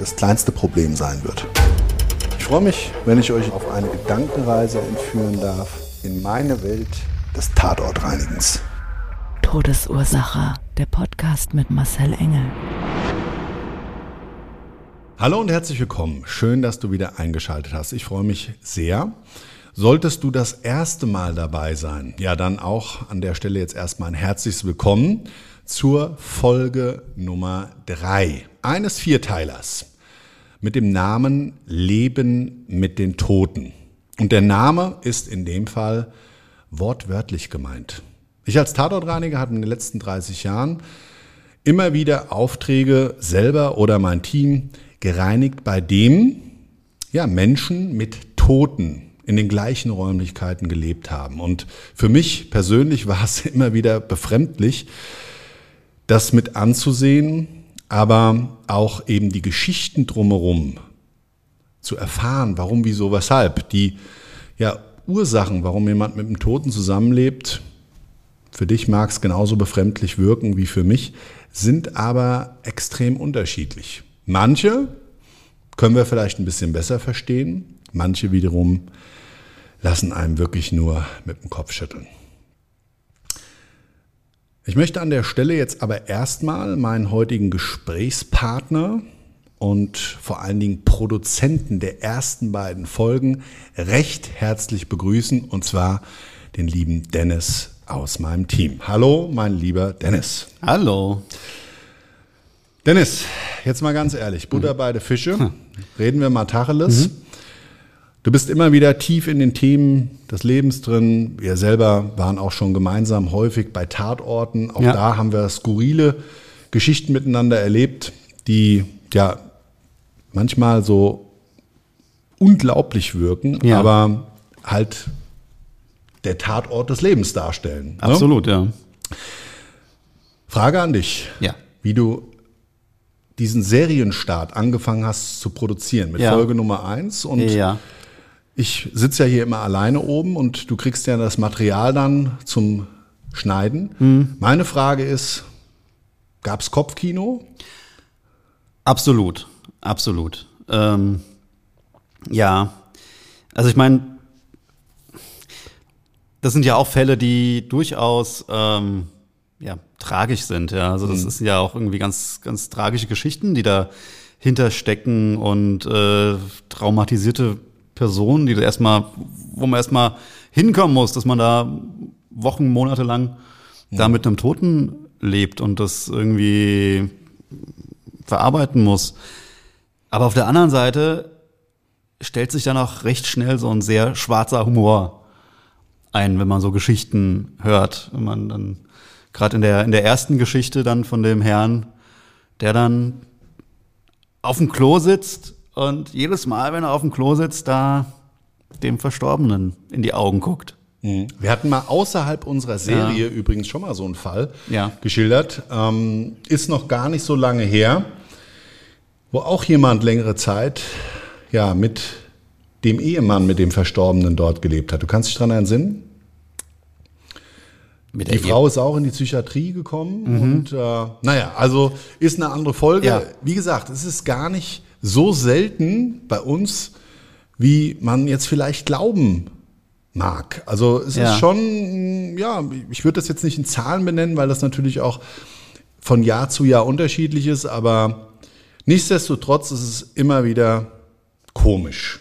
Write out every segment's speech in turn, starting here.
das kleinste Problem sein wird. Ich freue mich, wenn ich euch auf eine Gedankenreise entführen darf in meine Welt des Tatortreinigens. Todesursache. Der Podcast mit Marcel Engel. Hallo und herzlich willkommen. Schön, dass du wieder eingeschaltet hast. Ich freue mich sehr. Solltest du das erste Mal dabei sein, ja, dann auch an der Stelle jetzt erstmal ein herzliches Willkommen zur Folge Nummer drei eines Vierteilers mit dem Namen Leben mit den Toten. Und der Name ist in dem Fall wortwörtlich gemeint. Ich als Tatortreiniger habe in den letzten 30 Jahren immer wieder Aufträge selber oder mein Team gereinigt, bei dem ja, Menschen mit Toten in den gleichen Räumlichkeiten gelebt haben. Und für mich persönlich war es immer wieder befremdlich, das mit anzusehen, aber auch eben die Geschichten drumherum zu erfahren, warum, wieso, weshalb, die ja, Ursachen, warum jemand mit einem Toten zusammenlebt, für dich mag es genauso befremdlich wirken wie für mich, sind aber extrem unterschiedlich. Manche können wir vielleicht ein bisschen besser verstehen, manche wiederum lassen einem wirklich nur mit dem Kopf schütteln. Ich möchte an der Stelle jetzt aber erstmal meinen heutigen Gesprächspartner und vor allen Dingen Produzenten der ersten beiden Folgen recht herzlich begrüßen, und zwar den lieben Dennis aus meinem Team. Hallo, mein lieber Dennis. Hallo. Dennis, jetzt mal ganz ehrlich, Butter beide Fische. Reden wir mal Tacheles. Mhm. Du bist immer wieder tief in den Themen des Lebens drin. Wir selber waren auch schon gemeinsam häufig bei Tatorten. Auch ja. da haben wir skurrile Geschichten miteinander erlebt, die ja manchmal so unglaublich wirken, ja. aber halt der Tatort des Lebens darstellen. Ne? Absolut, ne? ja. Frage an dich. Ja. Wie du diesen Serienstart angefangen hast zu produzieren mit ja. Folge Nummer eins und ja. Ich sitze ja hier immer alleine oben und du kriegst ja das Material dann zum Schneiden. Mhm. Meine Frage ist, gab es Kopfkino? Absolut, absolut. Ähm, ja, also ich meine, das sind ja auch Fälle, die durchaus ähm, ja, tragisch sind. Ja, also das mhm. sind ja auch irgendwie ganz, ganz tragische Geschichten, die da hinterstecken und äh, traumatisierte Personen, die da erstmal, wo man erstmal hinkommen muss, dass man da Wochen, Monate lang ja. da mit einem Toten lebt und das irgendwie verarbeiten muss. Aber auf der anderen Seite stellt sich dann auch recht schnell so ein sehr schwarzer Humor ein, wenn man so Geschichten hört. Wenn man dann gerade in der, in der ersten Geschichte dann von dem Herrn, der dann auf dem Klo sitzt und jedes Mal, wenn er auf dem Klo sitzt, da dem Verstorbenen in die Augen guckt. Mhm. Wir hatten mal außerhalb unserer Serie ja. übrigens schon mal so einen Fall ja. geschildert. Ähm, ist noch gar nicht so lange her, wo auch jemand längere Zeit ja mit dem Ehemann, mit dem Verstorbenen dort gelebt hat. Du kannst dich daran entsinnen? die Frau ist auch in die Psychiatrie gekommen mhm. und äh, naja, also ist eine andere Folge. Ja. Wie gesagt, es ist gar nicht so selten bei uns, wie man jetzt vielleicht glauben mag. Also es ja. ist schon, ja, ich würde das jetzt nicht in Zahlen benennen, weil das natürlich auch von Jahr zu Jahr unterschiedlich ist, aber nichtsdestotrotz ist es immer wieder komisch.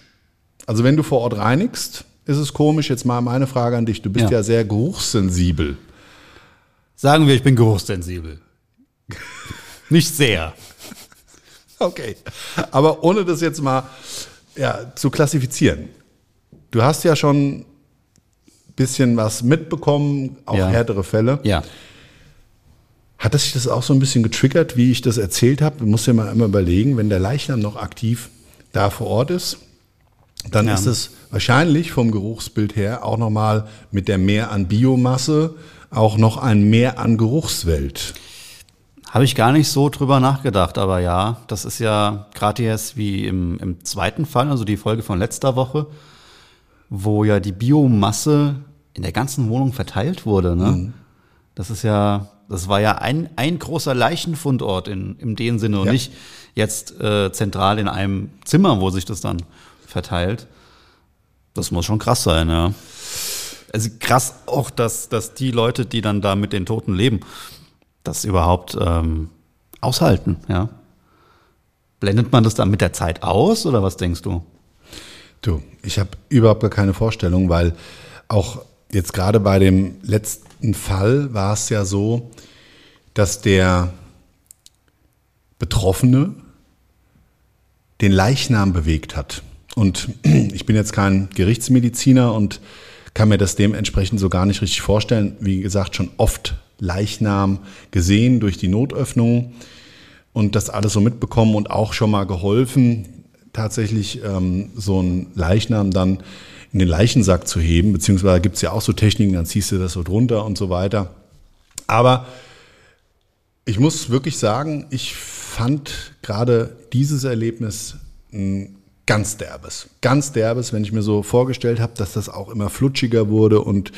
Also wenn du vor Ort reinigst, ist es komisch. Jetzt mal meine Frage an dich. Du bist ja, Ja. sehr geruchssensibel. Sagen wir, ich bin geruchssensibel. Nicht sehr. Okay. Aber ohne das jetzt mal ja, zu klassifizieren. Du hast ja schon ein bisschen was mitbekommen, auch Ja. härtere Fälle. Ja. Hat das sich das auch so ein bisschen getriggert, wie ich das erzählt habe? Du musst dir mal immer überlegen, wenn der Leichnam noch aktiv da vor Ort ist, dann Ja. ist es wahrscheinlich vom Geruchsbild her auch nochmal mit der Mehr an Biomasse auch noch ein Mehr an Geruchswelt. Habe ich gar nicht so drüber nachgedacht, aber ja, das ist ja gerade jetzt wie im, im zweiten Fall, also die Folge von letzter Woche, wo ja die Biomasse in der ganzen Wohnung verteilt wurde. Ne? Das ist ja, das war ja ein, ein großer Leichenfundort in, in dem Sinne und Ja. nicht jetzt äh, zentral in einem Zimmer, wo sich das dann verteilt. Das muss schon krass sein, ja. Also krass auch, dass, dass die Leute, die dann da mit den Toten leben, das überhaupt ähm, aushalten, ja. Blendet man das dann mit der Zeit aus oder was denkst du? Du, ich habe überhaupt gar keine Vorstellung, weil auch jetzt gerade bei dem letzten Fall war es ja so, dass der Betroffene den Leichnam bewegt hat. Und ich bin jetzt kein Gerichtsmediziner und kann mir das dementsprechend so gar nicht richtig vorstellen. Wie gesagt, schon oft Leichnam gesehen durch die Notöffnung und das alles so mitbekommen und auch schon mal geholfen, tatsächlich ähm, so einen Leichnam dann in den Leichensack zu heben, beziehungsweise gibt es ja auch so Techniken, dann ziehst du das so drunter und so weiter. Aber ich muss wirklich sagen, ich fand gerade dieses Erlebnis ein ganz derbes. Ganz derbes, wenn ich mir so vorgestellt habe, dass das auch immer flutschiger wurde und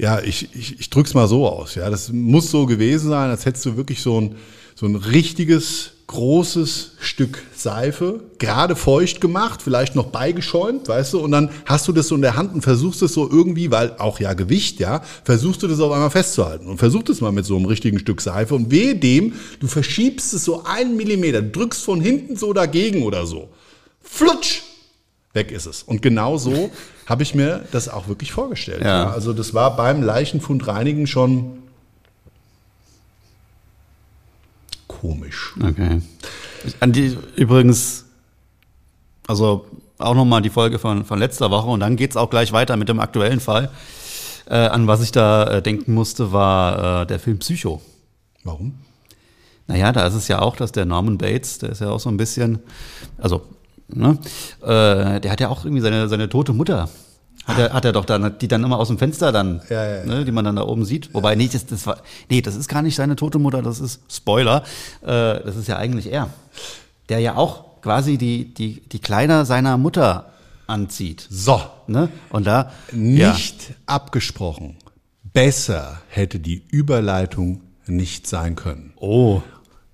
ja, ich, ich, ich drück's mal so aus. Ja, das muss so gewesen sein, als hättest du wirklich so ein, so ein richtiges, großes Stück Seife, gerade feucht gemacht, vielleicht noch beigeschäumt, weißt du, und dann hast du das so in der Hand und versuchst es so irgendwie, weil auch ja Gewicht, ja, versuchst du das auf einmal festzuhalten und versuch das mal mit so einem richtigen Stück Seife und wehe dem, du verschiebst es so einen Millimeter, drückst von hinten so dagegen oder so. Flutsch! Weg ist es. Und genau so habe ich mir das auch wirklich vorgestellt. Ja. Ja. Also das war beim Leichenfund reinigen schon komisch. Okay. An die übrigens, also auch nochmal die Folge von, von letzter Woche und dann geht's auch gleich weiter mit dem aktuellen Fall. Äh, an was ich da äh, denken musste, war äh, der Film Psycho. Warum? Naja, da ist es ja auch, dass der Norman Bates, der ist ja auch so ein bisschen, also, ne, äh, der hat ja auch irgendwie seine, seine tote Mutter. Hat er, hat er doch dann, die dann immer aus dem Fenster dann, Ja, ja, ja. Ne, die man dann da oben sieht. Wobei, nee, das, das war, nee, das ist gar nicht seine tote Mutter, das ist Spoiler. Äh, das ist ja eigentlich er. Der ja auch quasi die, die, die Kleider seiner Mutter anzieht. So, Ne? Und da, nicht abgesprochen. Besser hätte die Überleitung nicht sein können. oh,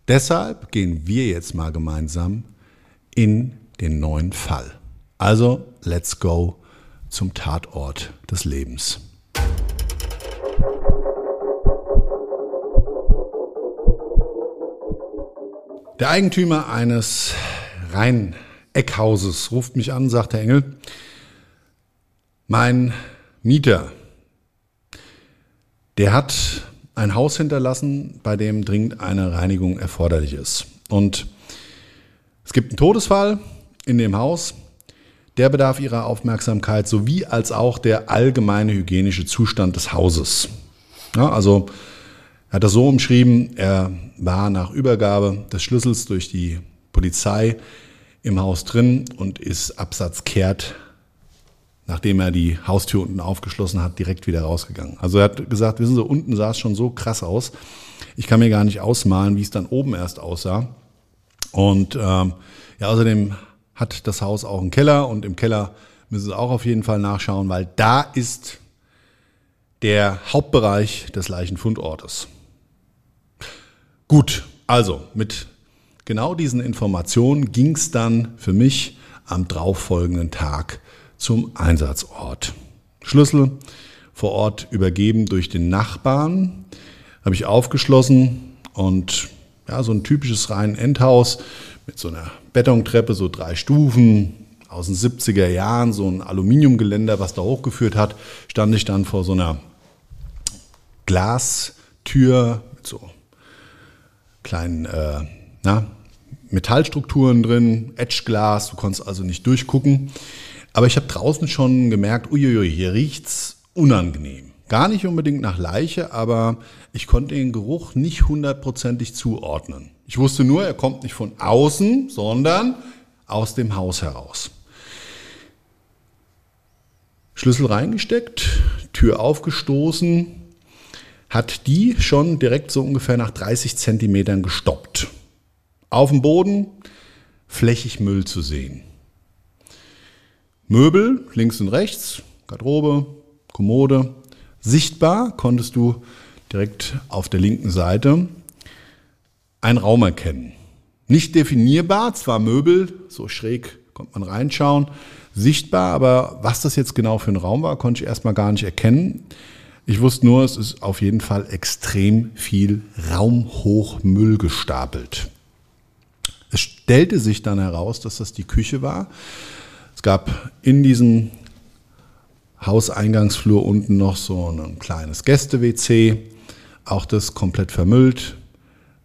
Deshalb gehen wir jetzt mal gemeinsam in den neuen Fall. Also, let's go zum Tatort des Lebens. Der Eigentümer eines Rhein-Eckhauses ruft mich an, sagt der Engel. Mein Mieter, der hat ein Haus hinterlassen, bei dem dringend eine Reinigung erforderlich ist. Und es gibt einen Todesfall in dem Haus. Der bedarf ihrer Aufmerksamkeit sowie als auch der allgemeine hygienische Zustand des Hauses. Ja, also er hat das so umschrieben, er war nach Übergabe des Schlüssels durch die Polizei im Haus drin und ist absatzkehrt, nachdem er die Haustür unten aufgeschlossen hat, direkt wieder rausgegangen. Also er hat gesagt, wissen Sie, unten sah es schon so krass aus. Ich kann mir gar nicht ausmalen, wie es dann oben erst aussah. Und ähm, ja, außerdem hat das Haus auch einen Keller und im Keller müssen Sie auch auf jeden Fall nachschauen, weil da ist der Hauptbereich des Leichenfundortes. Gut, also mit genau diesen Informationen ging es dann für mich am darauffolgenden Tag zum Einsatzort. Schlüssel vor Ort übergeben durch den Nachbarn, habe ich aufgeschlossen und ja, so ein typisches rein Endhaus mit so einer Betontreppe, so drei Stufen, aus den 70er Jahren, so ein Aluminiumgeländer, was da hochgeführt hat, stand ich dann vor so einer Glastür mit so kleinen äh, na, Metallstrukturen drin, Edgeglas, du konntest also nicht durchgucken. Aber ich habe draußen schon gemerkt, uiuiui, hier riecht's unangenehm. Gar nicht unbedingt nach Leiche, aber ich konnte den Geruch nicht hundertprozentig zuordnen. Ich wusste nur, er kommt nicht von außen, sondern aus dem Haus heraus. Schlüssel reingesteckt, Tür aufgestoßen, hat die schon direkt so ungefähr nach 30 Zentimetern gestoppt. Auf dem Boden flächig Müll zu sehen. Möbel links und rechts, Garderobe, Kommode. Sichtbar konntest du direkt auf der linken Seite einen Raum erkennen. Nicht definierbar, zwar Möbel, so schräg konnte man reinschauen, sichtbar, aber was das jetzt genau für ein Raum war, konnte ich erstmal gar nicht erkennen. Ich wusste nur, es ist auf jeden Fall extrem viel raumhoch Müll gestapelt. Es stellte sich dann heraus, dass das die Küche war. Es gab in diesem Hauseingangsflur unten noch so ein kleines Gäste-WC, auch das komplett vermüllt.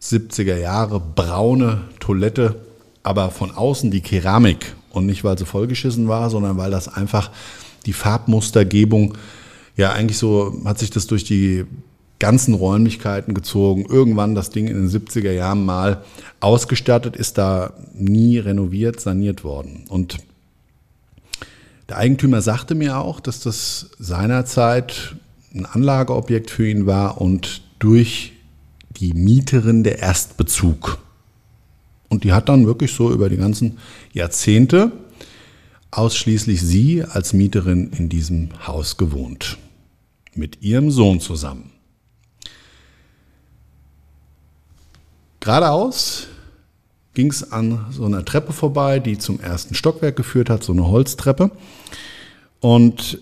70er Jahre braune Toilette, aber von außen die Keramik und nicht, weil sie vollgeschissen war, sondern weil das einfach die Farbmustergebung, ja eigentlich so hat sich das durch die ganzen Räumlichkeiten gezogen. Irgendwann das Ding in den 70er Jahren mal ausgestattet, ist da nie renoviert, saniert worden. Und der Eigentümer sagte mir auch, dass das seinerzeit ein Anlageobjekt für ihn war und durch die Mieterin der Erstbezug. Und die hat dann wirklich so über die ganzen Jahrzehnte ausschließlich sie als Mieterin in diesem Haus gewohnt. Mit ihrem Sohn zusammen. Geradeaus ging es an so einer Treppe vorbei, die zum ersten Stockwerk geführt hat, so eine Holztreppe. Und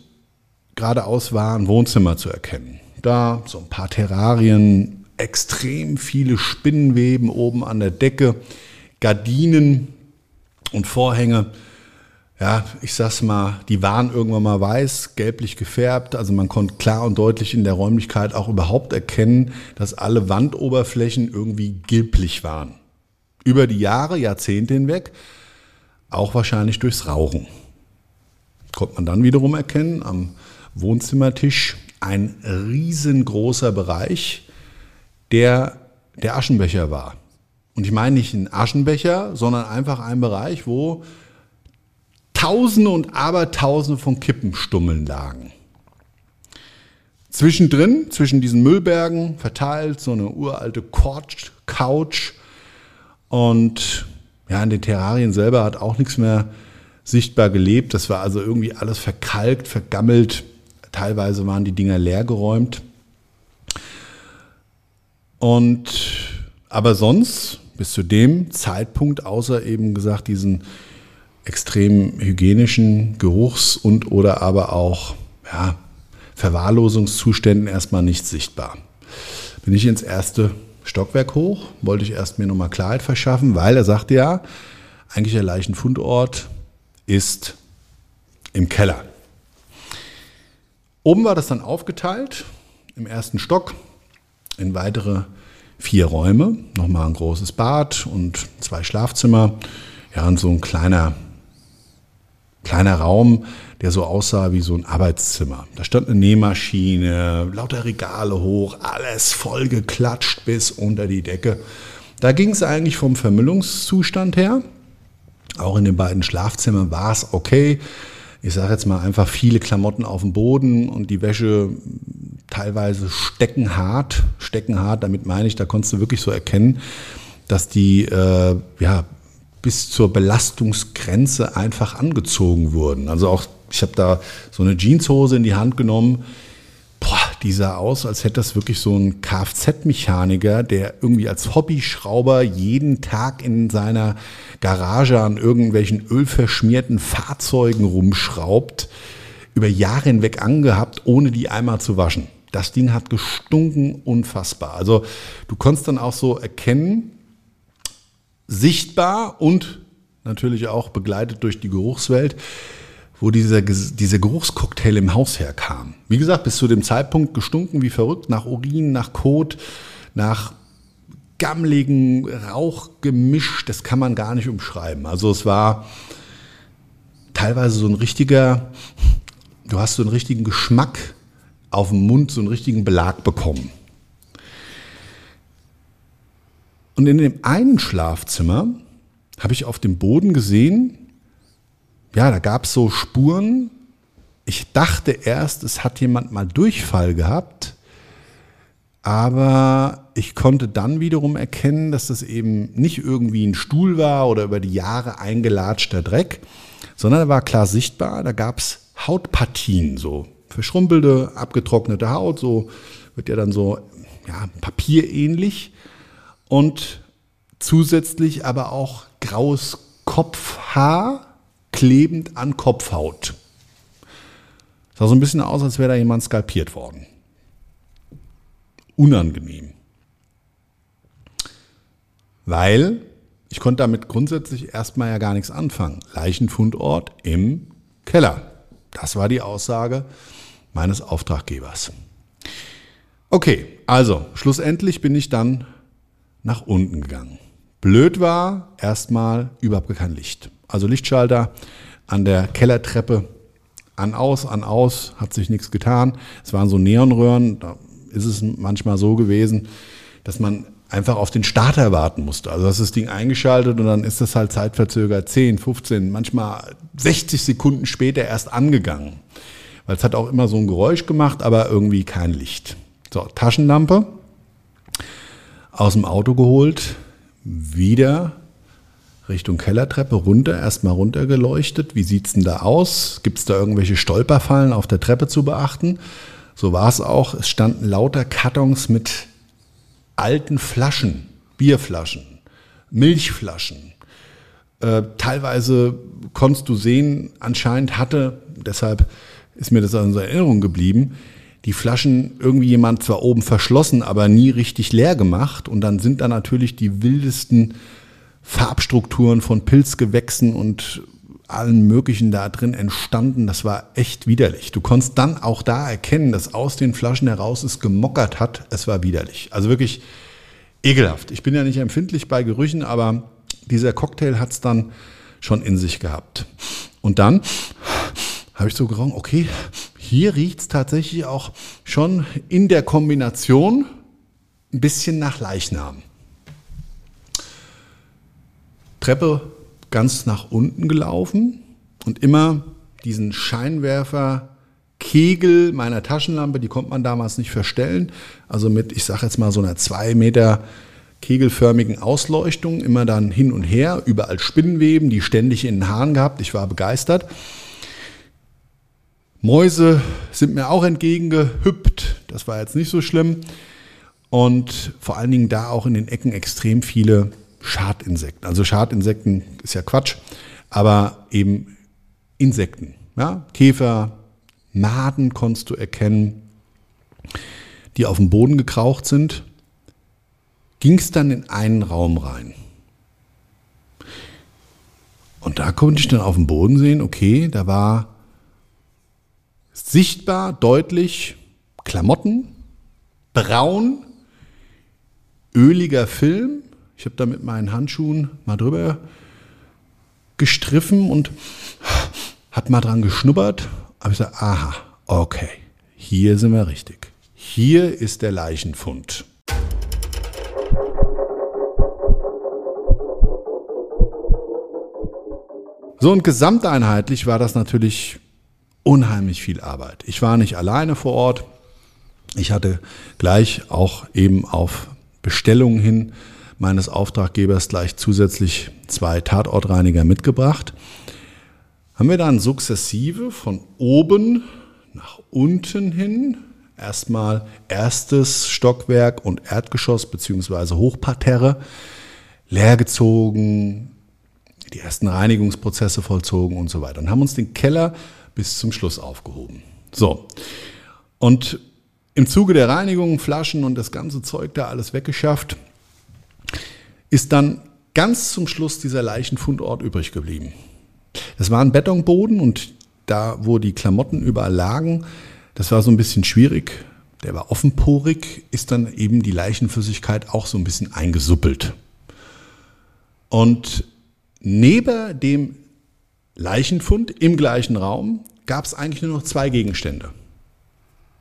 geradeaus war ein Wohnzimmer zu erkennen. Da so ein paar Terrarien, extrem viele Spinnenweben oben an der Decke, Gardinen und Vorhänge. Ja, ich sag's mal, die waren irgendwann mal weiß, gelblich gefärbt. Also man konnte klar und deutlich in der Räumlichkeit auch überhaupt erkennen, dass alle Wandoberflächen irgendwie gelblich waren. Über die Jahre, Jahrzehnte hinweg, auch wahrscheinlich durchs Rauchen. Konnte man dann wiederum erkennen, am Wohnzimmertisch ein riesengroßer Bereich, der der Aschenbecher war. Und ich meine nicht einen Aschenbecher, sondern einfach einen Bereich, wo Tausende und Abertausende von Kippenstummeln lagen. Zwischendrin, zwischen diesen Müllbergen, verteilt so eine uralte Couch. Und ja, in den Terrarien selber hat auch nichts mehr sichtbar gelebt. Das war also irgendwie alles verkalkt, vergammelt. Teilweise waren die Dinger leergeräumt. Und aber sonst bis zu dem Zeitpunkt, außer eben gesagt diesen extrem hygienischen Geruchs- und oder aber auch ja, Verwahrlosungszuständen erstmal nicht sichtbar. Bin ich ins erste Stockwerk hoch, wollte ich erst mir nochmal Klarheit verschaffen, weil er sagte ja, eigentlich der Leichenfundort ist im Keller. Oben war das dann aufgeteilt im ersten Stock in weitere vier Räume, nochmal ein großes Bad und zwei Schlafzimmer. Ja, und so ein kleiner, kleiner Raum, der so aussah wie so ein Arbeitszimmer. Da stand eine Nähmaschine, lauter Regale hoch, alles voll geklatscht bis unter die Decke. Da ging es eigentlich vom Vermüllungszustand her. Auch in den beiden Schlafzimmern war es okay. Ich sage jetzt mal einfach viele Klamotten auf dem Boden und die Wäsche teilweise steckenhart. Steckenhart, damit meine ich, da konntest du wirklich so erkennen, dass die äh, ja, bis zur Belastungsgrenze einfach angezogen wurden. Also auch, ich habe da so eine Jeanshose in die Hand genommen. Boah, die sah aus, als hätte das wirklich so ein Kfz-Mechaniker, der irgendwie als Hobbyschrauber jeden Tag in seiner Garage an irgendwelchen ölverschmierten Fahrzeugen rumschraubt, über Jahre hinweg angehabt, ohne die einmal zu waschen. Das Ding hat gestunken unfassbar. Also du konntest dann auch so erkennen, sichtbar und natürlich auch begleitet durch die Geruchswelt, wo dieser, dieser Geruchscocktail im Haus herkam. Wie gesagt, bis zu dem Zeitpunkt gestunken wie verrückt, nach Urin, nach Kot, nach gammligen Rauchgemisch, das kann man gar nicht umschreiben. Also es war teilweise so ein richtiger, du hast so einen richtigen Geschmack auf dem Mund, so einen richtigen Belag bekommen. Und in dem einen Schlafzimmer habe ich auf dem Boden gesehen, ja, da gab es so Spuren. Ich dachte erst, es hat jemand mal Durchfall gehabt, aber ich konnte dann wiederum erkennen, dass das eben nicht irgendwie ein Stuhl war oder über die Jahre eingelatschter Dreck, sondern er war klar sichtbar. Da gab es Hautpartien, so verschrumpelte, abgetrocknete Haut, so wird ja dann so ja, papierähnlich und zusätzlich aber auch graues Kopfhaar klebend an Kopfhaut. Sah so ein bisschen aus, als wäre da jemand skalpiert worden. Unangenehm. Weil ich konnte damit grundsätzlich erstmal ja gar nichts anfangen. Leichenfundort im Keller. Das war die Aussage meines Auftraggebers. Okay, also schlussendlich bin ich dann nach unten gegangen. Blöd war erstmal überhaupt kein Licht. Also Lichtschalter an der Kellertreppe an aus, an aus, hat sich nichts getan. Es waren so Neonröhren, da ist es manchmal so gewesen, dass man einfach auf den Starter warten musste. Also hast das Ding eingeschaltet und dann ist das halt zeitverzögert 10, 15, manchmal 60 Sekunden später erst angegangen. Weil es hat auch immer so ein Geräusch gemacht, aber irgendwie kein Licht. So, Taschenlampe aus dem Auto geholt, wieder Richtung Kellertreppe runter, erstmal runtergeleuchtet. Wie sieht's denn da aus? Gibt es da irgendwelche Stolperfallen auf der Treppe zu beachten? So war es auch. Es standen lauter Kartons mit alten Flaschen, Bierflaschen, Milchflaschen. Äh, teilweise konntest du sehen, anscheinend hatte, deshalb ist mir das in Erinnerung geblieben, die Flaschen irgendwie jemand zwar oben verschlossen, aber nie richtig leer gemacht. Und dann sind da natürlich die wildesten Farbstrukturen von Pilzgewächsen und allen möglichen da drin entstanden. Das war echt widerlich. Du konntest dann auch da erkennen, dass aus den Flaschen heraus es gemockert hat. Es war widerlich. Also wirklich ekelhaft. Ich bin ja nicht empfindlich bei Gerüchen, aber dieser Cocktail hat es dann schon in sich gehabt. Und dann habe ich so geraucht, okay, hier riecht es tatsächlich auch schon in der Kombination ein bisschen nach Leichnam. Treppe ganz nach unten gelaufen und immer diesen Scheinwerfer Kegel meiner Taschenlampe, die konnte man damals nicht verstellen. Also mit, ich sage jetzt mal, so einer zwei Meter kegelförmigen Ausleuchtung, immer dann hin und her, überall Spinnenweben, die ständig in den Haaren gehabt. Ich war begeistert. Mäuse sind mir auch entgegengehüppt. Das war jetzt nicht so schlimm. Und vor allen Dingen da auch in den Ecken extrem viele Schadinsekten. Also Schadinsekten ist ja Quatsch, aber eben Insekten. Ja? Käfer, Maden konntest du erkennen, die auf dem Boden gekraucht sind. Ging dann in einen Raum rein. Und da konnte ich dann auf dem Boden sehen, okay, da war sichtbar, deutlich Klamotten, braun, öliger Film. Ich habe da mit meinen Handschuhen mal drüber gestriffen und hat mal dran geschnuppert. Aber ich gesagt, aha, okay, hier sind wir richtig. Hier ist der Leichenfund. So und gesamteinheitlich war das natürlich unheimlich viel Arbeit. Ich war nicht alleine vor Ort. Ich hatte gleich auch eben auf Bestellung hin meines Auftraggebers gleich zusätzlich zwei Tatortreiniger mitgebracht. Haben wir dann sukzessive von oben nach unten hin erstmal erstes Stockwerk und Erdgeschoss beziehungsweise Hochparterre leergezogen, die ersten Reinigungsprozesse vollzogen und so weiter und haben uns den Keller bis zum Schluss aufgehoben. So. Und im Zuge der Reinigung, Flaschen und das ganze Zeug da alles weggeschafft, ist dann ganz zum Schluss dieser Leichenfundort übrig geblieben. Das war ein Betonboden und da, wo die Klamotten überall lagen, das war so ein bisschen schwierig. Der war offenporig, ist dann eben die Leichenflüssigkeit auch so ein bisschen eingesuppelt. Und neben dem Leichenfund im gleichen Raum gab es eigentlich nur noch zwei Gegenstände.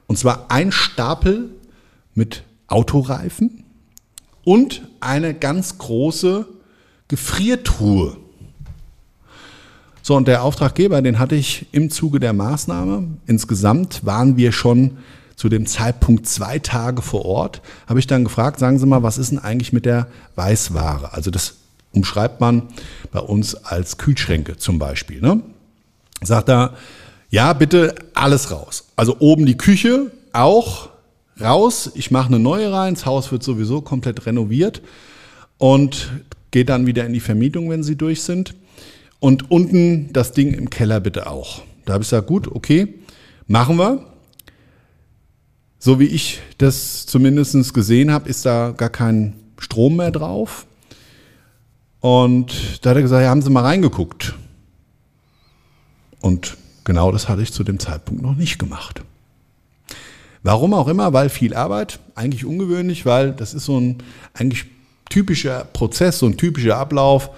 Und zwar ein Stapel mit Autoreifen und eine ganz große Gefriertruhe. So, und der Auftraggeber, den hatte ich im Zuge der Maßnahme. Insgesamt waren wir schon zu dem Zeitpunkt zwei Tage vor Ort. Habe ich dann gefragt, sagen Sie mal, was ist denn eigentlich mit der Weißware? Also das umschreibt man bei uns als Kühlschränke zum Beispiel. Ne? Sagt er, ja, bitte alles raus. Also oben die Küche auch raus. Ich mache eine neue rein. Das Haus wird sowieso komplett renoviert und geht dann wieder in die Vermietung, wenn sie durch sind. Und unten das Ding im Keller bitte auch. Da habe ich gesagt, gut, okay, machen wir. So wie ich das zumindest gesehen habe, ist da gar kein Strom mehr drauf. Und da hat er gesagt, ja, haben Sie mal reingeguckt. Und genau das hatte ich zu dem Zeitpunkt noch nicht gemacht. Warum auch immer, weil viel Arbeit, eigentlich ungewöhnlich, weil das ist so ein eigentlich typischer Prozess, so ein typischer Ablauf.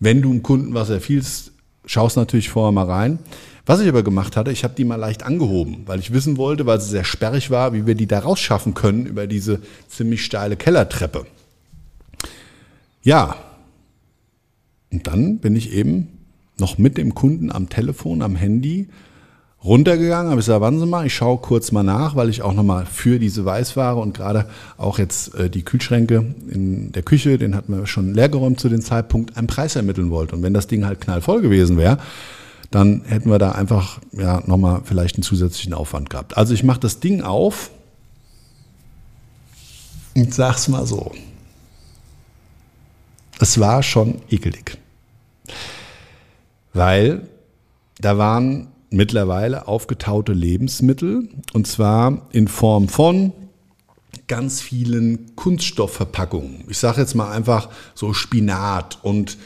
Wenn du dem Kunden was erfiehlst, schaust natürlich vorher mal rein. Was ich aber gemacht hatte, ich habe die mal leicht angehoben, weil ich wissen wollte, weil sie sehr sperrig war, wie wir die da rausschaffen können über diese ziemlich steile Kellertreppe. Ja, und dann bin ich eben noch mit dem Kunden am Telefon, am Handy runtergegangen, habe ich gesagt, warten Sie mal, ich schaue kurz mal nach, weil ich auch nochmal für diese Weißware und gerade auch jetzt äh, die Kühlschränke in der Küche, den hatten wir schon leergeräumt zu dem Zeitpunkt, einen Preis ermitteln wollte. Und wenn das Ding halt knallvoll gewesen wäre, dann hätten wir da einfach ja nochmal vielleicht einen zusätzlichen Aufwand gehabt. Also ich mache das Ding auf und sag's mal so. Es war schon ekelig. Weil da waren mittlerweile aufgetaute Lebensmittel und zwar in Form von ganz vielen Kunststoffverpackungen. Ich sage jetzt mal einfach so Spinat und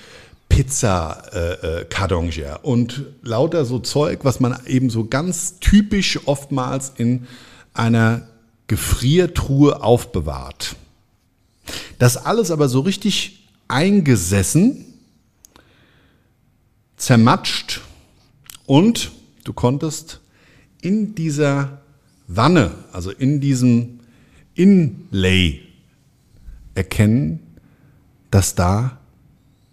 Pizza-Kartons äh, äh und lauter so Zeug, was man eben so ganz typisch oftmals in einer Gefriertruhe aufbewahrt. Das alles aber so richtig eingesessen, zermatscht und Du konntest in dieser Wanne, also in diesem Inlay erkennen, dass da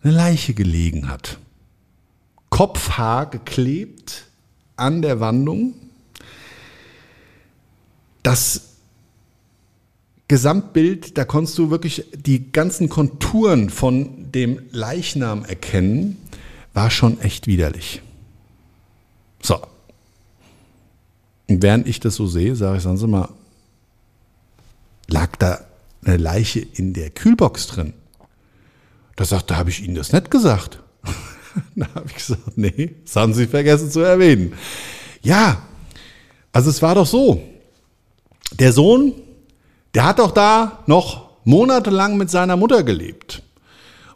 eine Leiche gelegen hat. Kopfhaar geklebt an der Wandung. Das Gesamtbild, da konntest du wirklich die ganzen Konturen von dem Leichnam erkennen, war schon echt widerlich. So. Und während ich das so sehe, sage ich, sagen Sie mal, lag da eine Leiche in der Kühlbox drin? Da sagt, da habe ich Ihnen das nicht gesagt. da habe ich gesagt, nee, das haben Sie vergessen zu erwähnen. Ja, also es war doch so. Der Sohn, der hat doch da noch monatelang mit seiner Mutter gelebt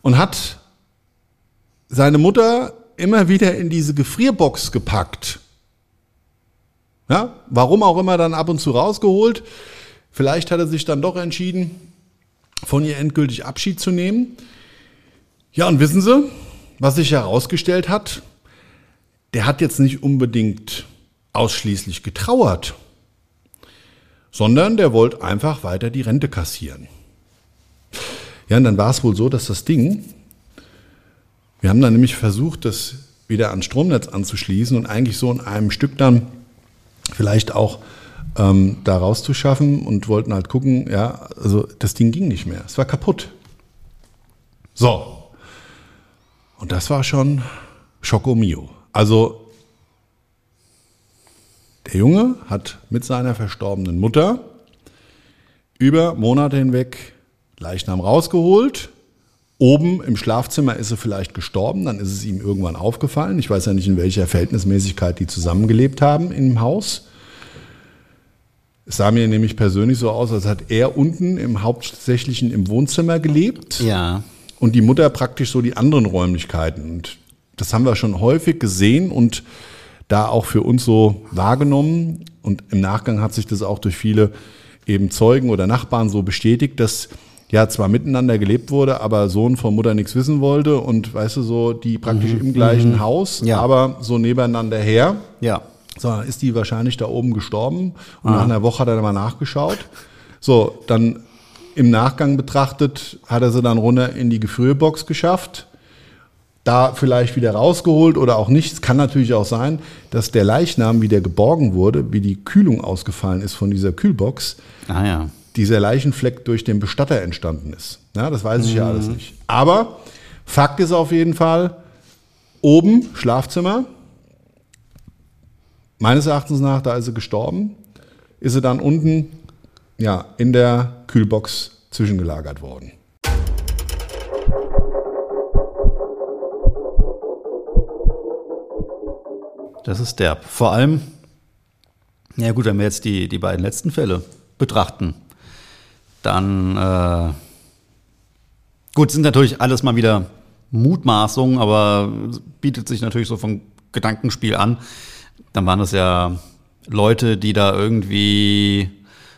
und hat seine Mutter immer wieder in diese Gefrierbox gepackt. Ja, warum auch immer dann ab und zu rausgeholt. Vielleicht hat er sich dann doch entschieden, von ihr endgültig Abschied zu nehmen. Ja, und wissen Sie, was sich herausgestellt hat? Der hat jetzt nicht unbedingt ausschließlich getrauert, sondern der wollte einfach weiter die Rente kassieren. Ja, und dann war es wohl so, dass das Ding wir haben dann nämlich versucht, das wieder ans Stromnetz anzuschließen und eigentlich so in einem Stück dann vielleicht auch ähm, da rauszuschaffen und wollten halt gucken, ja, also das Ding ging nicht mehr. Es war kaputt. So. Und das war schon Schocko Mio. Also der Junge hat mit seiner verstorbenen Mutter über Monate hinweg Leichnam rausgeholt, Oben im Schlafzimmer ist er vielleicht gestorben, dann ist es ihm irgendwann aufgefallen. Ich weiß ja nicht, in welcher Verhältnismäßigkeit die zusammengelebt haben im Haus. Es sah mir nämlich persönlich so aus, als hat er unten im hauptsächlichen im Wohnzimmer gelebt. Ja. und die Mutter praktisch so die anderen Räumlichkeiten. Und das haben wir schon häufig gesehen und da auch für uns so wahrgenommen. Und im Nachgang hat sich das auch durch viele eben Zeugen oder Nachbarn so bestätigt, dass ja zwar miteinander gelebt wurde, aber Sohn von Mutter nichts wissen wollte und weißt du so, die praktisch im gleichen Haus, Ja. aber so nebeneinander her. Ja. So, dann ist die wahrscheinlich da oben gestorben und nach einer Woche hat er dann mal nachgeschaut. So, dann im Nachgang betrachtet hat er sie dann runter in die Gefrierbox geschafft, da vielleicht wieder rausgeholt oder auch nicht. Es kann natürlich auch sein, dass der Leichnam, wie der geborgen wurde, wie die Kühlung ausgefallen ist von dieser Kühlbox, Ah ja. Dieser Leichenfleck durch den Bestatter entstanden ist. Ja, das weiß ich ja alles nicht. Aber Fakt ist auf jeden Fall, oben Schlafzimmer, meines Erachtens nach, da ist sie gestorben, ist sie dann unten ja, in der Kühlbox zwischengelagert worden. Das ist derb. Vor allem, ja gut, wenn wir jetzt die, die beiden letzten Fälle betrachten, dann, äh, gut, sind natürlich alles mal wieder Mutmaßungen, aber bietet sich natürlich so vom Gedankenspiel an. Dann waren es ja Leute, die da irgendwie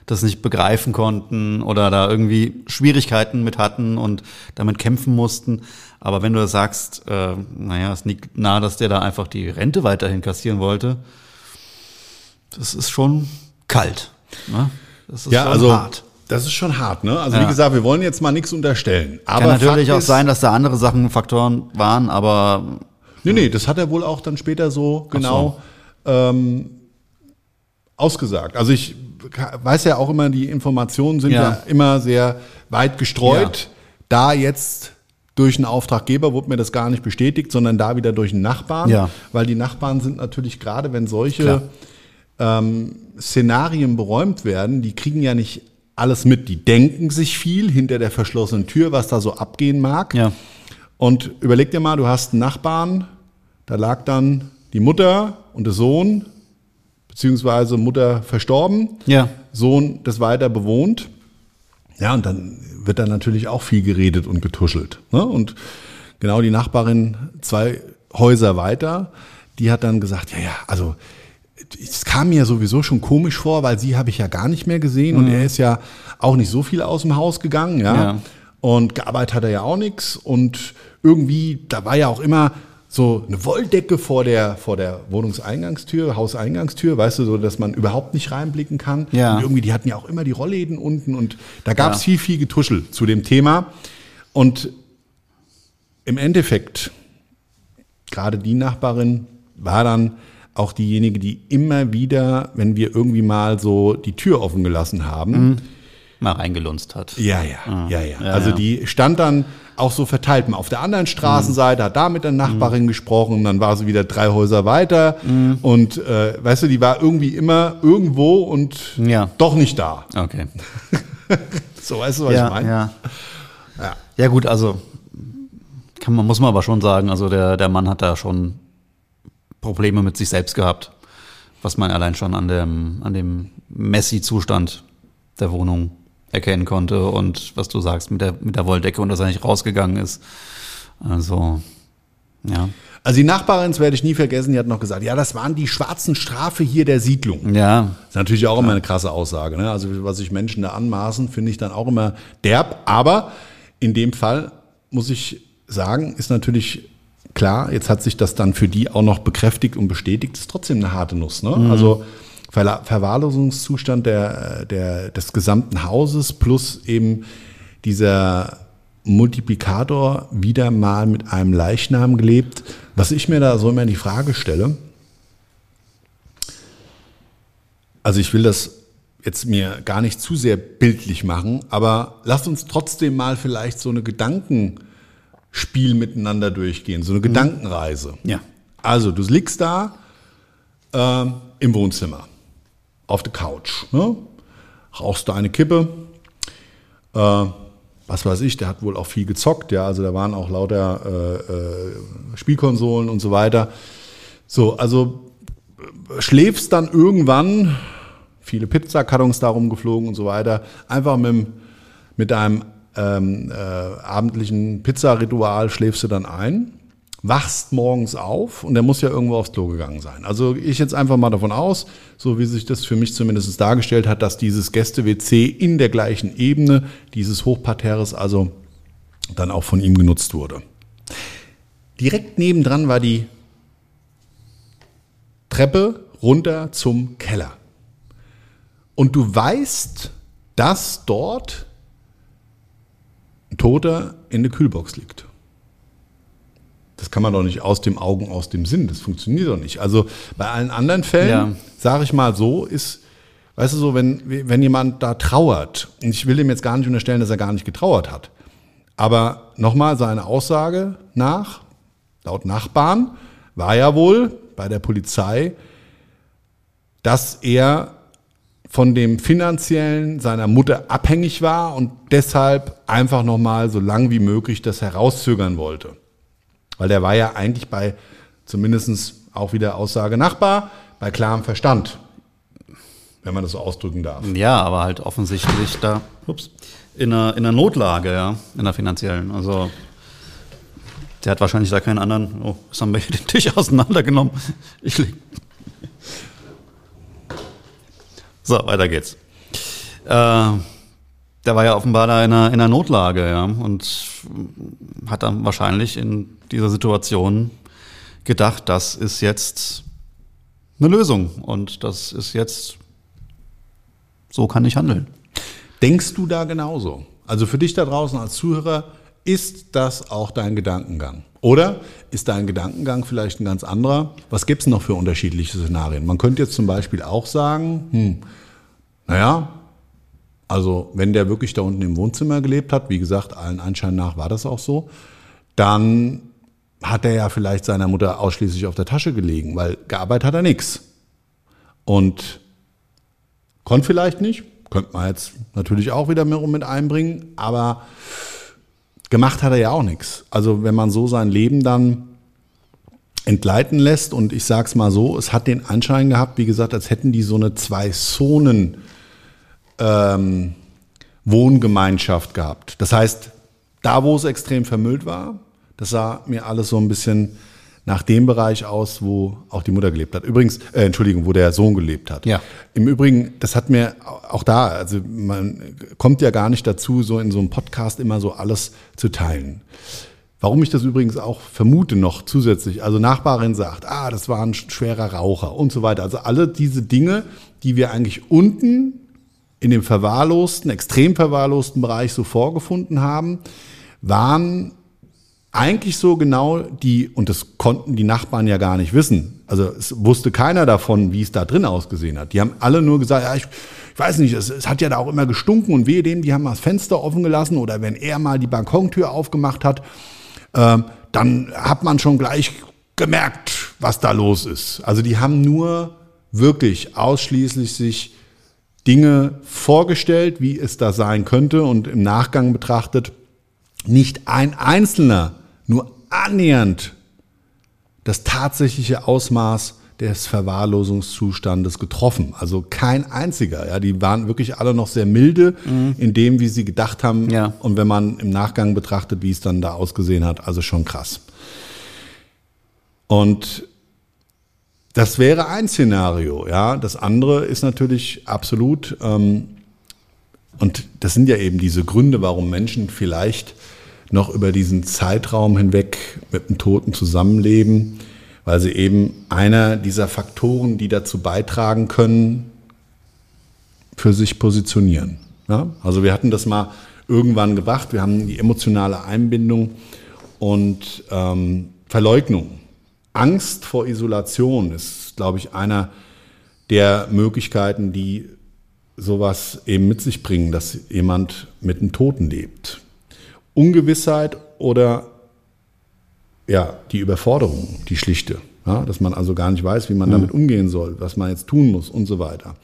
das nicht begreifen konnten oder da irgendwie Schwierigkeiten mit hatten und damit kämpfen mussten. Aber wenn du sagst, äh, naja, es liegt nahe, dass der da einfach die Rente weiterhin kassieren wollte, das ist schon kalt. Ne? Das ist Ja, schon also hart. Das ist schon hart. Ne? Also Ja. wie gesagt, wir wollen jetzt mal nichts unterstellen. Aber Kann natürlich Fakt auch ist, sein, dass da andere Sachen Faktoren waren, aber Nee, nee, das hat er wohl auch dann später so genau ähm, ausgesagt. Also ich weiß ja auch immer, die Informationen sind ja, Ja. immer sehr weit gestreut. Da jetzt durch einen Auftraggeber wurde mir das gar nicht bestätigt, sondern da wieder durch einen Nachbarn. Ja. Weil die Nachbarn sind natürlich gerade, wenn solche ähm, Szenarien beräumt werden, die kriegen ja nicht alles mit. Die denken sich viel hinter der verschlossenen Tür, was da so abgehen mag. ja. Und überleg dir mal, du hast einen Nachbarn, da lag dann die Mutter und der Sohn, beziehungsweise Mutter verstorben, Ja. Sohn das weiter bewohnt. Ja, und dann wird da natürlich auch viel geredet und getuschelt. Ne? Und genau die Nachbarin zwei Häuser weiter, die hat dann gesagt, ja, ja, also es kam mir sowieso schon komisch vor, weil sie habe ich ja gar nicht mehr gesehen und er ist ja auch nicht so viel aus dem Haus gegangen, ja. Ja. Und gearbeitet hat er ja auch nichts und irgendwie, da war ja auch immer so eine Wolldecke vor der, vor der Wohnungseingangstür, Hauseingangstür, weißt du, so, dass man überhaupt nicht reinblicken kann. Ja. Und irgendwie, die hatten ja auch immer die Rollläden unten und da gab es Ja. viel, viel Getuschel zu dem Thema. Und im Endeffekt, gerade die Nachbarin war dann auch diejenige, die immer wieder, wenn wir irgendwie mal so die Tür offen gelassen haben, mal reingelunzt hat. ja, ja, ja, ja. Ah. Ja, Also die stand dann auch so verteilt. Mal Auf der anderen Straßenseite hat da mit der Nachbarin gesprochen, dann war sie wieder drei Häuser weiter und äh, weißt du, die war irgendwie immer irgendwo und Ja. doch nicht da. Okay. So, weißt du, was ja, ich meine? ja. Ja. Ja gut, also kann man, muss man aber schon sagen, also der, der Mann hat da schon Probleme mit sich selbst gehabt, was man allein schon an dem, an dem Messi-Zustand der Wohnung erkennen konnte und was du sagst mit der, mit der Wolldecke und dass er nicht rausgegangen ist. Also, ja. Also die Nachbarin, das werde ich nie vergessen, die hat noch gesagt, ja, das waren die schwarzen Strafe hier der Siedlung. Ja, Das ist natürlich auch immer eine krasse Aussage. Ne? Also was sich Menschen da anmaßen, finde ich dann auch immer derb. Aber in dem Fall muss ich sagen, ist natürlich klar, jetzt hat sich das dann für die auch noch bekräftigt und bestätigt, ist trotzdem eine harte Nuss. Ne? Also Verla- Verwahrlosungszustand der, der, des gesamten Hauses plus eben dieser Multiplikator wieder mal mit einem Leichnam gelebt. Was ich mir da so immer die Frage stelle, also ich will das jetzt mir gar nicht zu sehr bildlich machen, aber lasst uns trotzdem mal vielleicht so eine Gedankenspiel miteinander durchgehen, so eine Gedankenreise. Ja. Also du liegst da ähm, im Wohnzimmer auf der Couch, ne? rauchst du eine Kippe, äh, was weiß ich, der hat wohl auch viel gezockt, ja, also da waren auch lauter äh, äh, Spielkonsolen und so weiter. So, also äh, schläfst dann irgendwann, viele Pizzakartons da rumgeflogen und so weiter, einfach mit, mit deinem ähm, äh, abendlichen Pizzaritual schläfst du dann ein, wachst morgens auf und der muss ja irgendwo aufs Klo gegangen sein. Also ich jetzt einfach mal davon aus, so wie sich das für mich zumindest dargestellt hat, dass dieses Gäste-WC in der gleichen Ebene dieses Hochparterres also dann auch von ihm genutzt wurde. Direkt nebendran war die Treppe runter zum Keller. Und du weißt, dass dort Toter in der Kühlbox liegt. Das kann man doch nicht aus dem Augen, aus dem Sinn. Das funktioniert doch nicht. Also bei allen anderen Fällen, Ja. sage ich mal so, ist, weißt du so, wenn, wenn jemand da trauert, und ich will ihm jetzt gar nicht unterstellen, dass er gar nicht getrauert hat, aber nochmal seine Aussage nach, laut Nachbarn, war ja wohl bei der Polizei, dass er von dem finanziellen seiner Mutter abhängig war und deshalb einfach nochmal so lang wie möglich das herauszögern wollte. Weil der war ja eigentlich bei zumindest auch wieder Aussage Nachbar, bei klarem Verstand, wenn man das so ausdrücken darf. Ja, aber halt offensichtlich da ups, in, einer, in einer Notlage, ja, in der finanziellen. Also der hat wahrscheinlich da keinen anderen. Oh, jetzt haben wir hier den Tisch auseinandergenommen. Ich leg. So, weiter geht's. Äh, der war ja offenbar da in einer, in einer Notlage, ja, und hat dann wahrscheinlich in dieser Situation gedacht, das ist jetzt eine Lösung und das ist jetzt so kann ich handeln. Denkst du da genauso? Also für dich da draußen als Zuhörer, ist das auch dein Gedankengang? Oder ist dein Gedankengang vielleicht ein ganz anderer? Was gibt es noch für unterschiedliche Szenarien? Man könnte jetzt zum Beispiel auch sagen, hm, naja, also wenn der wirklich da unten im Wohnzimmer gelebt hat, wie gesagt, allen Anschein nach war das auch so, dann hat er ja vielleicht seiner Mutter ausschließlich auf der Tasche gelegen, weil gearbeitet hat er nichts. Und Konnte vielleicht nicht, könnte man jetzt natürlich auch wieder mit einbringen, aber gemacht hat er ja auch nichts. Also wenn man so sein Leben dann entgleiten lässt und ich sag's mal so, es hat den Anschein gehabt, wie gesagt, als hätten die so eine zwei Zonen ähm, Wohngemeinschaft gehabt. Das heißt, da wo es extrem vermüllt war, das sah mir alles so ein bisschen nach dem Bereich aus, wo auch die Mutter gelebt hat. Übrigens, äh, Entschuldigung, wo der Sohn gelebt hat. Ja. Im Übrigen, das hat mir auch da, also man kommt ja gar nicht dazu, so in so einem Podcast immer so alles zu teilen. Warum ich das übrigens auch vermute noch zusätzlich, also Nachbarin sagt, ah, das war ein schwerer Raucher und so weiter. Also alle diese Dinge, die wir eigentlich unten in dem verwahrlosten, extrem verwahrlosten Bereich so vorgefunden haben, waren eigentlich so genau die, und das konnten die Nachbarn ja gar nicht wissen. Also es wusste keiner davon, wie es da drin ausgesehen hat. Die haben alle nur gesagt, ja, ich, ich weiß nicht, es, es, hat ja da auch immer gestunken und wehe dem, die haben das Fenster offen gelassen oder wenn er mal die Balkontür aufgemacht hat, ähm, dann hat man schon gleich gemerkt, was da los ist. Also die haben nur wirklich ausschließlich sich Dinge vorgestellt, wie es da sein könnte und im Nachgang betrachtet, nicht ein einzelner nur annähernd das tatsächliche Ausmaß des Verwahrlosungszustandes getroffen. Also kein einziger. Ja, die waren wirklich alle noch sehr milde mhm. in dem, wie sie gedacht haben. Ja. Und wenn man im Nachgang betrachtet, wie es dann da ausgesehen hat, also schon krass. Und das wäre ein Szenario. Ja, das andere ist natürlich absolut. Ähm, und das sind ja eben diese Gründe, warum Menschen vielleicht noch über diesen Zeitraum hinweg mit dem Toten zusammenleben, weil sie eben einer dieser Faktoren, die dazu beitragen können, für sich positionieren. Ja? Also wir hatten das mal irgendwann gebracht, wir haben die emotionale Einbindung und ähm, Verleugnung. Angst vor Isolation ist, glaube ich, einer der Möglichkeiten, die sowas eben mit sich bringen, dass jemand mit einem Toten lebt. Ungewissheit oder ja, die Überforderung, die schlichte. Ja, dass man also gar nicht weiß, wie man mhm. damit umgehen soll, was man jetzt tun muss und so weiter.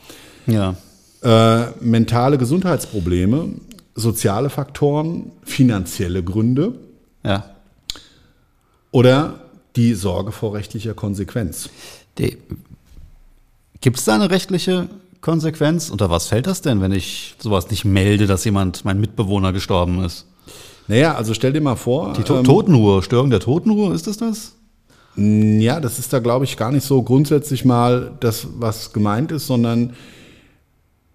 Ja. Äh, mentale Gesundheitsprobleme, soziale Faktoren, finanzielle Gründe. Ja. Oder die Sorge vor rechtlicher Konsequenz. Gibt es da eine rechtliche Konsequenz? Unter was fällt das denn, wenn ich sowas nicht melde, dass jemand, mein Mitbewohner gestorben ist? Naja, also stell dir mal vor. Die to Totenruhe, Störung der Totenruhe, ist das das? Ja, das ist da, glaube ich, gar nicht so grundsätzlich mal das, was gemeint ist, sondern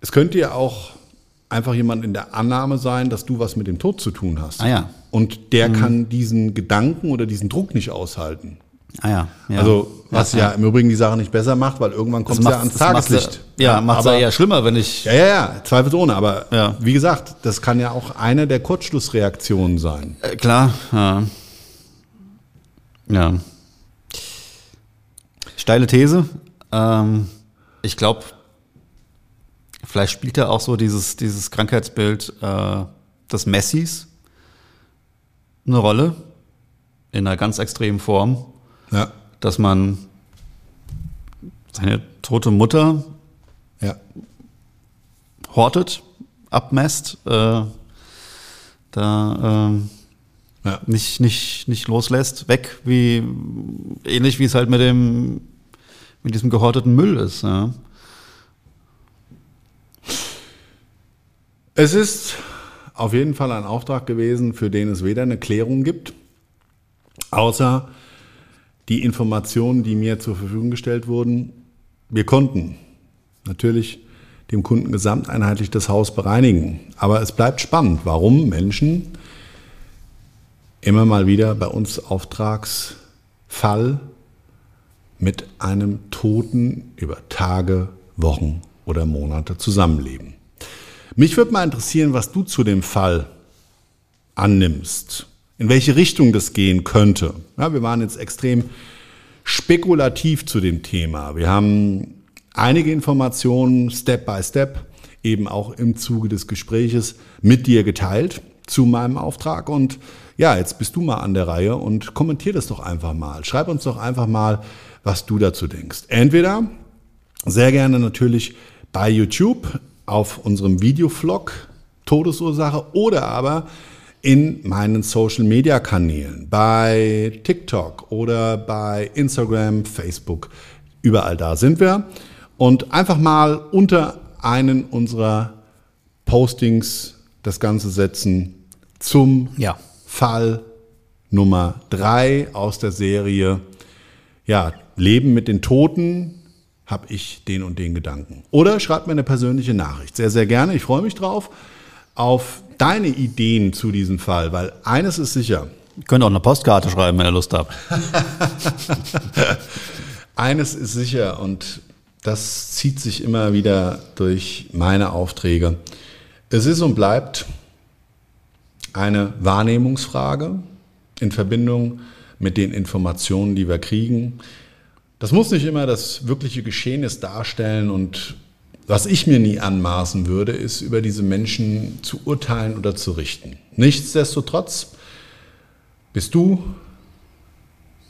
es könnte ja auch einfach jemand in der Annahme sein, dass du was mit dem Tod zu tun hast. Ah ja. Und der kann diesen Gedanken oder diesen Druck nicht aushalten. Ah ja. ja. Also, was ja, im Übrigen die Sache nicht besser macht, weil irgendwann kommt es ja ans Tageslicht. Ja, macht es ja schlimmer, wenn ich. ja, ja, ja, zweifelsohne. Aber Ja. wie gesagt, das kann ja auch eine der Kurzschlussreaktionen sein. Äh, klar, ja. Ja. Steile These. Ähm, ich glaube, vielleicht spielt ja auch so dieses, dieses Krankheitsbild äh, des Messis eine Rolle. In einer ganz extremen Form. Ja, Dass man seine tote Mutter ja. hortet, abmesst, äh, da ähm, ja. nicht, nicht, nicht loslässt, weg, wie ähnlich wie es halt mit dem mit diesem gehorteten Müll ist. Ja. Es ist auf jeden Fall ein Auftrag gewesen, für den es weder eine Klärung gibt, außer die Informationen, die mir zur Verfügung gestellt wurden. Wir konnten natürlich dem Kunden gesamteinheitlich das Haus bereinigen. Aber es bleibt spannend, warum Menschen immer mal wieder bei uns Auftragsfall mit einem Toten über Tage, Wochen oder Monate zusammenleben. Mich würde mal interessieren, was du zu dem Fall annimmst. In welche Richtung das gehen könnte. Ja, wir waren jetzt extrem spekulativ zu dem Thema. Wir haben einige Informationen Step by Step eben auch im Zuge des Gespräches mit dir geteilt zu meinem Auftrag. Und ja, jetzt bist du mal an der Reihe und kommentier das doch einfach mal. Schreib uns doch einfach mal, was du dazu denkst. Entweder sehr gerne natürlich bei YouTube auf unserem Videovlog Todesursache oder aber in meinen Social Media Kanälen, bei TikTok oder bei Instagram, Facebook. Überall da sind wir. Und einfach mal unter einen unserer Postings das Ganze setzen zum Ja. Fall Nummer drei aus der Serie. Ja, Leben mit den Toten, habe ich den und den Gedanken. Oder schreibt mir eine persönliche Nachricht. Sehr, sehr gerne. Ich freue mich drauf auf deine Ideen zu diesem Fall, weil eines ist sicher. Ihr könnt auch eine Postkarte schreiben, wenn ihr Lust habt. Eines ist sicher und das zieht sich immer wieder durch meine Aufträge. Es ist und bleibt eine Wahrnehmungsfrage in Verbindung mit den Informationen, die wir kriegen. Das muss nicht immer das wirkliche Geschehnis darstellen und was ich mir nie anmaßen würde, ist über diese Menschen zu urteilen oder zu richten. Nichtsdestotrotz bist du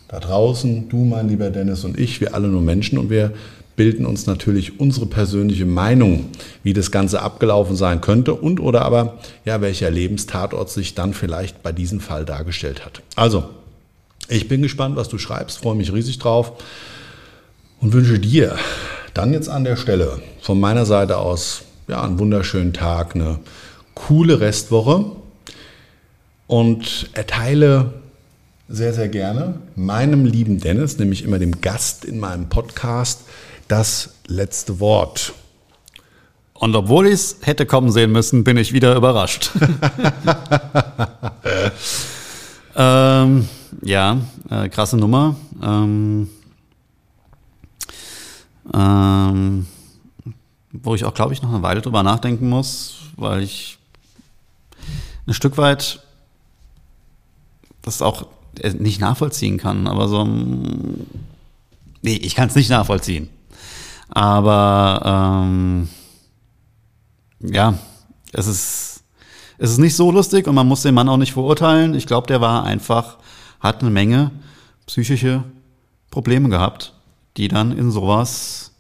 da draußen, du, mein lieber Dennis und ich, wir alle nur Menschen und wir bilden uns natürlich unsere persönliche Meinung, wie das Ganze abgelaufen sein könnte und oder aber, ja, welcher Lebenstatort sich dann vielleicht bei diesem Fall dargestellt hat. Also, ich bin gespannt, was du schreibst, freue mich riesig drauf und wünsche dir dann jetzt an der Stelle von meiner Seite aus, ja, einen wunderschönen Tag, eine coole Restwoche und erteile sehr, sehr gerne meinem lieben Dennis, nämlich immer dem Gast in meinem Podcast, das letzte Wort. Und obwohl ich es hätte kommen sehen müssen, bin ich wieder überrascht. ähm, ja, äh, krasse Nummer. Ähm, ähm, wo ich auch, glaube ich, noch eine Weile drüber nachdenken muss, weil ich ein Stück weit das auch äh, nicht nachvollziehen kann, aber so ein, nee, ich kann es nicht nachvollziehen. Aber ähm, ja, es ist, es ist nicht so lustig und man muss den Mann auch nicht verurteilen. Ich glaube, der war einfach, hat eine Menge psychische Probleme gehabt, die dann in sowas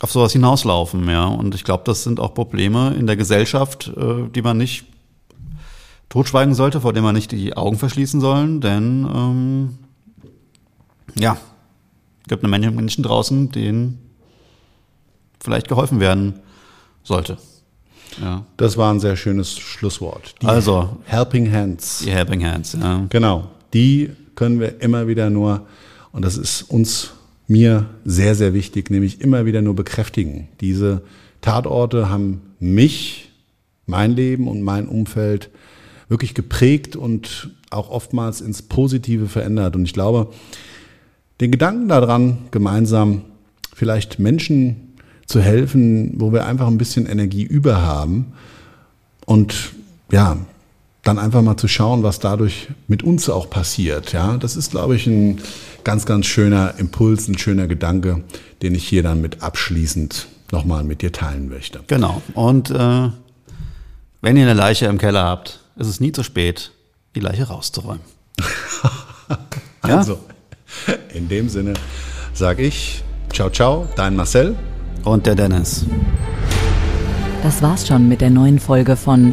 auf sowas hinauslaufen, ja. Und ich glaube, das sind auch Probleme in der Gesellschaft, äh, die man nicht totschweigen sollte, vor denen man nicht die Augen verschließen sollen, denn ähm, ja, es gibt eine Menge Menschen draußen, denen vielleicht geholfen werden sollte. Ja. Das war ein sehr schönes Schlusswort. Die also Helping Hands. Die Helping Hands, ja. Genau. Die können wir immer wieder nur, und das ist uns, mir sehr, sehr wichtig, nämlich immer wieder nur bekräftigen. Diese Tatorte haben mich, mein Leben und mein Umfeld wirklich geprägt und auch oftmals ins Positive verändert. Und ich glaube, den Gedanken daran, gemeinsam vielleicht Menschen zu helfen, wo wir einfach ein bisschen Energie über haben und ja, dann einfach mal zu schauen, was dadurch mit uns auch passiert. Ja, das ist, glaube ich, ein ganz, ganz schöner Impuls, ein schöner Gedanke, den ich hier dann mit abschließend nochmal mit dir teilen möchte. Genau. Und äh, wenn ihr eine Leiche im Keller habt, ist es nie zu spät, die Leiche rauszuräumen. also, in dem Sinne sage ich, ciao, ciao, dein Marcel. Und der Dennis. Das war's schon mit der neuen Folge von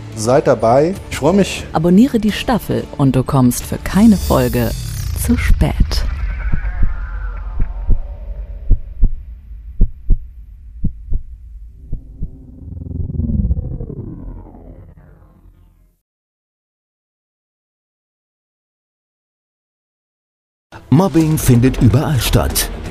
Seid dabei, ich freue mich. Abonniere die Staffel und du kommst für keine Folge zu spät. Mobbing findet überall statt.